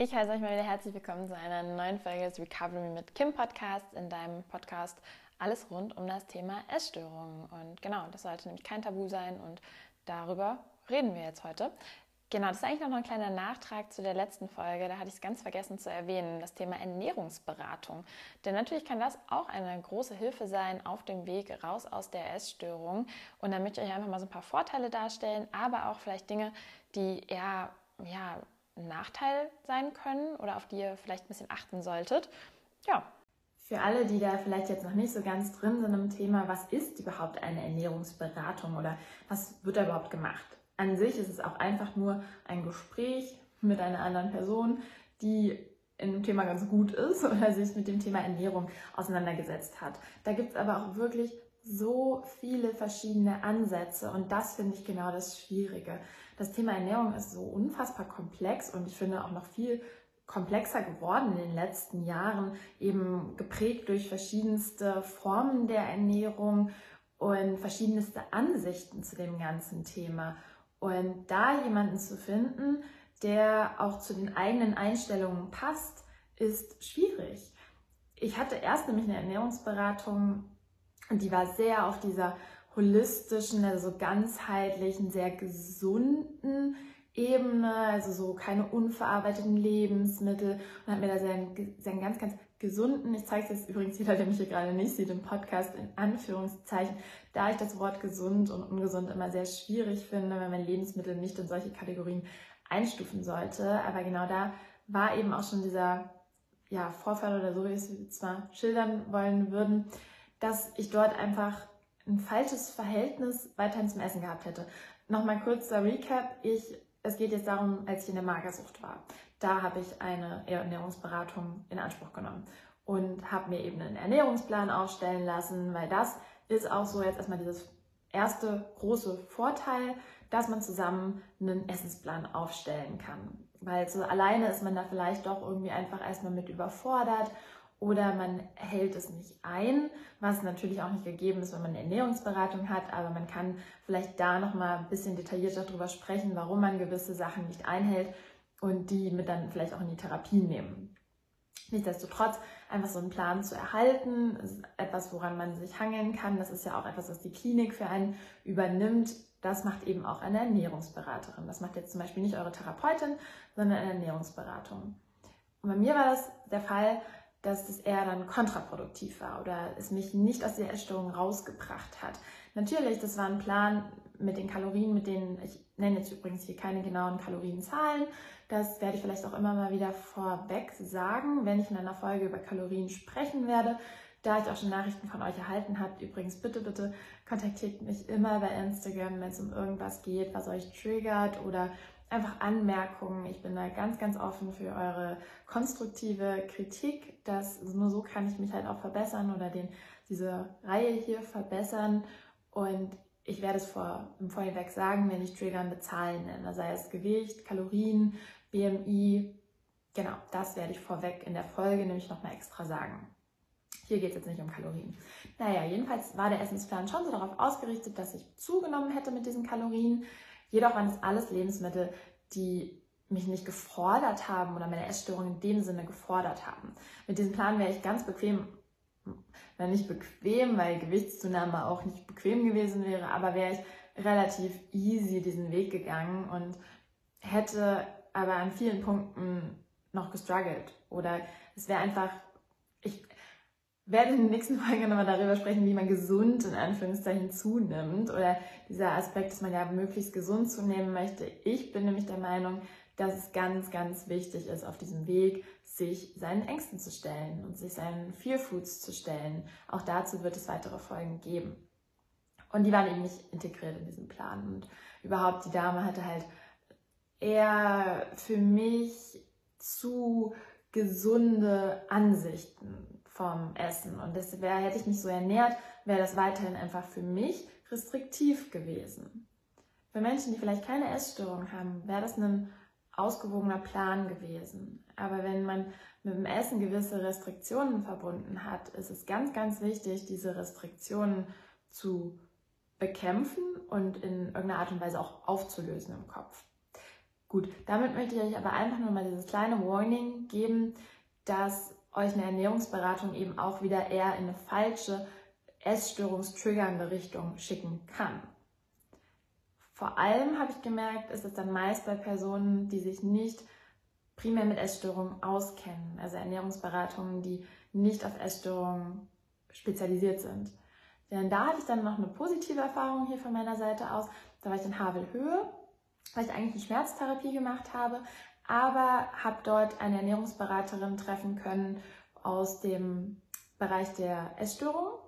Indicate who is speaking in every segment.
Speaker 1: Ich heiße euch mal wieder herzlich willkommen zu einer neuen Folge des Recovery mit Kim Podcast, in deinem Podcast alles rund um das Thema Essstörungen. Und genau, das sollte nämlich kein Tabu sein und darüber reden wir jetzt heute. Genau, das ist eigentlich noch ein kleiner Nachtrag zu der letzten Folge. Da hatte ich es ganz vergessen zu erwähnen, das Thema Ernährungsberatung. Denn natürlich kann das auch eine große Hilfe sein auf dem Weg raus aus der Essstörung. Und da möchte ich euch einfach mal so ein paar Vorteile darstellen, aber auch vielleicht Dinge, die eher ja, ein Nachteil sein können oder auf die ihr vielleicht ein bisschen achten solltet. Ja.
Speaker 2: Für alle, die da vielleicht jetzt noch nicht so ganz drin sind im Thema, was ist überhaupt eine Ernährungsberatung oder was wird da überhaupt gemacht? An sich ist es auch einfach nur ein Gespräch mit einer anderen Person, die in dem Thema ganz gut ist oder sich mit dem Thema Ernährung auseinandergesetzt hat. Da gibt es aber auch wirklich so viele verschiedene Ansätze und das finde ich genau das Schwierige. Das Thema Ernährung ist so unfassbar komplex und ich finde auch noch viel komplexer geworden in den letzten Jahren, eben geprägt durch verschiedenste Formen der Ernährung und verschiedenste Ansichten zu dem ganzen Thema. Und da jemanden zu finden, der auch zu den eigenen Einstellungen passt, ist schwierig. Ich hatte erst nämlich eine Ernährungsberatung und die war sehr auf dieser holistischen, also so ganzheitlichen, sehr gesunden Ebene, also so keine unverarbeiteten Lebensmittel und hat mir da seinen, seinen ganz, ganz gesunden, ich zeige es jetzt übrigens jeder, der mich hier gerade nicht sieht im Podcast, in Anführungszeichen, da ich das Wort gesund und ungesund immer sehr schwierig finde, wenn man Lebensmittel nicht in solche Kategorien einstufen sollte. Aber genau da war eben auch schon dieser ja, Vorfall oder so, wie wir es zwar schildern wollen würden, dass ich dort einfach ein falsches Verhältnis weiterhin zum Essen gehabt hätte. Nochmal kurz der Recap. Ich, es geht jetzt darum, als ich in der Magersucht war. Da habe ich eine Ernährungsberatung in Anspruch genommen und habe mir eben einen Ernährungsplan aufstellen lassen, weil das ist auch so jetzt erstmal dieses erste große Vorteil, dass man zusammen einen Essensplan aufstellen kann. Weil so alleine ist man da vielleicht doch irgendwie einfach erstmal mit überfordert oder man hält es nicht ein, was natürlich auch nicht gegeben ist, wenn man eine Ernährungsberatung hat, aber man kann vielleicht da nochmal ein bisschen detaillierter darüber sprechen, warum man gewisse Sachen nicht einhält und die mit dann vielleicht auch in die Therapie nehmen. Nichtsdestotrotz, einfach so einen Plan zu erhalten, ist etwas, woran man sich hangeln kann. Das ist ja auch etwas, was die Klinik für einen übernimmt. Das macht eben auch eine Ernährungsberaterin. Das macht jetzt zum Beispiel nicht eure Therapeutin, sondern eine Ernährungsberatung. Und bei mir war das der Fall, dass es eher dann kontraproduktiv war oder es mich nicht aus der Essstörung rausgebracht hat. Natürlich, das war ein Plan mit den Kalorien, mit denen, ich nenne jetzt übrigens hier keine genauen Kalorienzahlen, das werde ich vielleicht auch immer mal wieder vorweg sagen, wenn ich in einer Folge über Kalorien sprechen werde. Da ich auch schon Nachrichten von euch erhalten habt, übrigens bitte, bitte kontaktiert mich immer bei Instagram, wenn es um irgendwas geht, was euch triggert oder einfach Anmerkungen. Ich bin da ganz, ganz offen für eure konstruktive Kritik. Das, nur so kann ich mich halt auch verbessern oder den, diese Reihe hier verbessern. Und ich werde es vor, im Vorhinein sagen, wenn ich triggernde Zahlen nenne, sei es Gewicht, Kalorien, BMI. Genau, das werde ich vorweg in der Folge nämlich nochmal extra sagen. Hier geht es jetzt nicht um Kalorien. Naja, jedenfalls war der Essensplan schon so darauf ausgerichtet, dass ich zugenommen hätte mit diesen Kalorien. Jedoch waren es alles Lebensmittel, die mich nicht gefordert haben oder meine Essstörung in dem Sinne gefordert haben. Mit diesem Plan wäre ich ganz bequem, wenn nicht bequem, weil Gewichtszunahme auch nicht bequem gewesen wäre, aber wäre ich relativ easy diesen Weg gegangen und hätte aber an vielen Punkten noch gestruggelt. Oder es wäre einfach, ich werde in der nächsten Folge nochmal darüber sprechen, wie man gesund in Anführungszeichen zunimmt oder dieser Aspekt, dass man ja möglichst gesund zunehmen möchte. Ich bin nämlich der Meinung, dass es ganz, ganz wichtig ist, auf diesem Weg sich seinen Ängsten zu stellen und sich seinen Fear Foods zu stellen. Auch dazu wird es weitere Folgen geben. Und die waren eben nicht integriert in diesem Plan. Und überhaupt, die Dame hatte halt eher für mich zu gesunde Ansichten vom Essen. Und das wäre, hätte ich mich so ernährt, wäre das weiterhin einfach für mich restriktiv gewesen. Für Menschen, die vielleicht keine Essstörung haben, wäre das ein ausgewogener Plan gewesen. Aber wenn man mit dem Essen gewisse Restriktionen verbunden hat, ist es ganz, ganz wichtig, diese Restriktionen zu bekämpfen und in irgendeiner Art und Weise auch aufzulösen im Kopf. Gut, damit möchte ich euch aber einfach nur mal dieses kleine Warning geben, dass euch eine Ernährungsberatung eben auch wieder eher in eine falsche, essstörungstriggernde Richtung schicken kann. Vor allem habe ich gemerkt, ist es dann meist bei Personen, die sich nicht primär mit Essstörungen auskennen, also Ernährungsberatungen, die nicht auf Essstörungen spezialisiert sind. Denn da hatte ich dann noch eine positive Erfahrung hier von meiner Seite aus. Da war ich in Havelhöhe weil ich eigentlich eine Schmerztherapie gemacht habe, aber habe dort eine Ernährungsberaterin treffen können aus dem Bereich der Essstörung.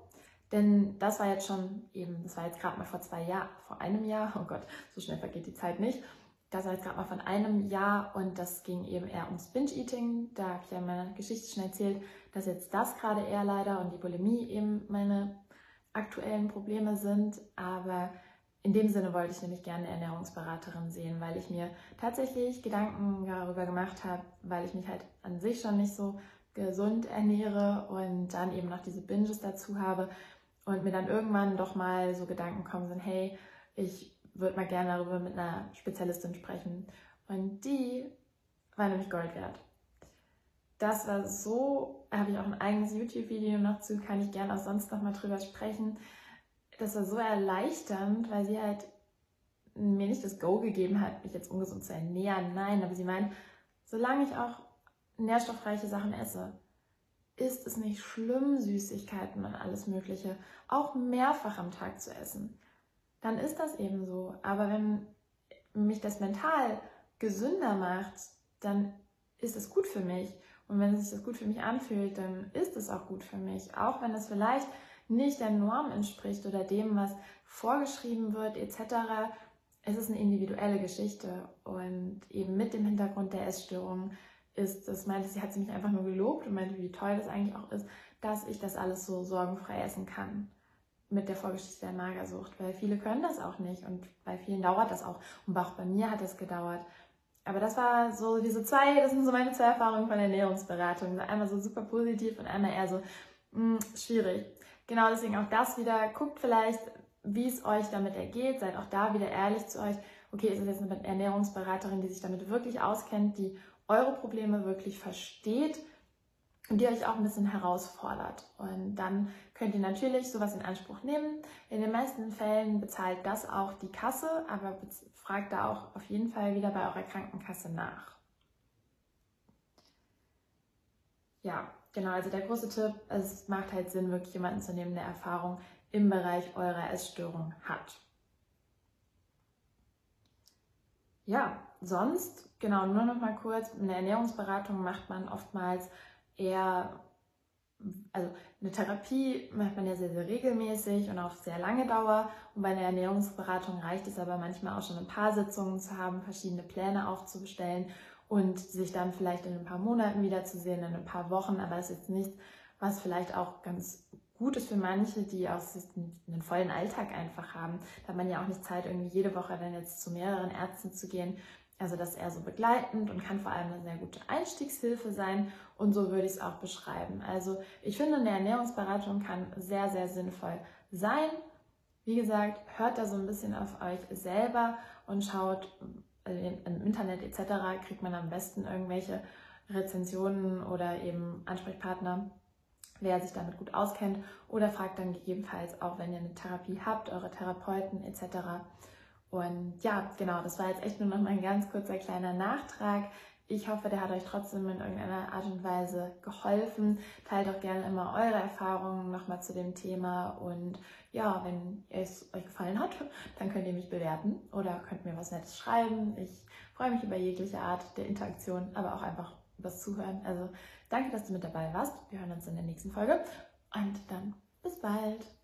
Speaker 2: Denn das war jetzt schon eben, das war jetzt gerade mal vor zwei Jahren, vor einem Jahr, oh Gott, so schnell vergeht die Zeit nicht. Das war jetzt gerade mal von einem Jahr und das ging eben eher ums Binge-Eating. Da habe ich ja meine Geschichte schon erzählt, dass jetzt das gerade eher leider und die Bulimie eben meine aktuellen Probleme sind. Aber in dem Sinne wollte ich nämlich gerne Ernährungsberaterin sehen, weil ich mir tatsächlich Gedanken darüber gemacht habe, weil ich mich halt an sich schon nicht so gesund ernähre und dann eben noch diese Binges dazu habe und mir dann irgendwann doch mal so Gedanken kommen sind, hey, ich würde mal gerne darüber mit einer Spezialistin sprechen. Und die war nämlich Gold wert. Das war so, habe ich auch ein eigenes YouTube-Video noch zu, kann ich gerne auch sonst noch mal drüber sprechen das war so erleichternd, weil sie halt mir nicht das Go gegeben hat, mich jetzt ungesund zu ernähren. Nein, aber sie meint, solange ich auch nährstoffreiche Sachen esse, ist es nicht schlimm, Süßigkeiten und alles Mögliche auch mehrfach am Tag zu essen. Dann ist das eben so. Aber wenn mich das mental gesünder macht, dann ist es gut für mich. Und wenn sich das gut für mich anfühlt, dann ist es auch gut für mich. Auch wenn es vielleicht nicht der Norm entspricht oder dem, was vorgeschrieben wird etc. Es ist eine individuelle Geschichte und eben mit dem Hintergrund der Essstörung ist, das meinte sie, hat sie mich einfach nur gelobt und meinte, wie toll das eigentlich auch ist, dass ich das alles so sorgenfrei essen kann mit der Vorgeschichte der Magersucht, weil viele können das auch nicht und bei vielen dauert das auch und auch bei mir hat es gedauert. Aber das war so diese zwei, das sind so meine zwei Erfahrungen von Ernährungsberatung. Einmal so super positiv und einmal eher so mh, hm, schwierig. Genau deswegen auch das wieder. Guckt vielleicht, wie es euch damit ergeht. Seid auch da wieder ehrlich zu euch. Okay, ist es jetzt eine Ernährungsberaterin, die sich damit wirklich auskennt, die eure Probleme wirklich versteht und die euch auch ein bisschen herausfordert. Und dann könnt ihr natürlich sowas in Anspruch nehmen. In den meisten Fällen bezahlt das auch die Kasse, aber fragt da auch auf jeden Fall wieder bei eurer Krankenkasse nach. Ja, Genau, also der große Tipp, es macht halt Sinn, wirklich jemanden zu nehmen, der Erfahrung im Bereich eurer Essstörung hat. Ja, sonst, genau, nur noch mal kurz, eine Ernährungsberatung macht man oftmals eher, also eine Therapie macht man ja sehr, sehr regelmäßig und auf sehr lange Dauer. Und bei einer Ernährungsberatung reicht es aber manchmal auch schon ein paar Sitzungen zu haben, verschiedene Pläne aufzubestellen und sich dann vielleicht in ein paar Monaten wiederzusehen, in ein paar Wochen, aber es ist jetzt nichts, was vielleicht auch ganz gut ist für manche, die auch einen vollen Alltag einfach haben. Da hat man ja auch nicht Zeit, irgendwie jede Woche dann jetzt zu mehreren Ärzten zu gehen. Also das ist eher so begleitend und kann vor allem eine sehr gute Einstiegshilfe sein und so würde ich es auch beschreiben. Also ich finde, eine Ernährungsberatung kann sehr, sehr sinnvoll sein. Wie gesagt, hört da so ein bisschen auf euch selber und schaut, im Internet etc. kriegt man am besten irgendwelche Rezensionen oder eben Ansprechpartner, wer sich damit gut auskennt oder fragt dann gegebenenfalls auch, wenn ihr eine Therapie habt, eure Therapeuten etc. Und ja, genau, das war jetzt echt nur noch mal ein ganz kurzer kleiner Nachtrag. Ich hoffe, der hat euch trotzdem in irgendeiner Art und Weise geholfen. Teilt auch gerne immer eure Erfahrungen nochmal zu dem Thema. Und ja, wenn es euch gefallen hat, dann könnt ihr mich bewerten oder könnt mir was Nettes schreiben. Ich freue mich über jegliche Art der Interaktion, aber auch einfach übers Zuhören. Also danke, dass du mit dabei warst. Wir hören uns in der nächsten Folge und dann bis bald.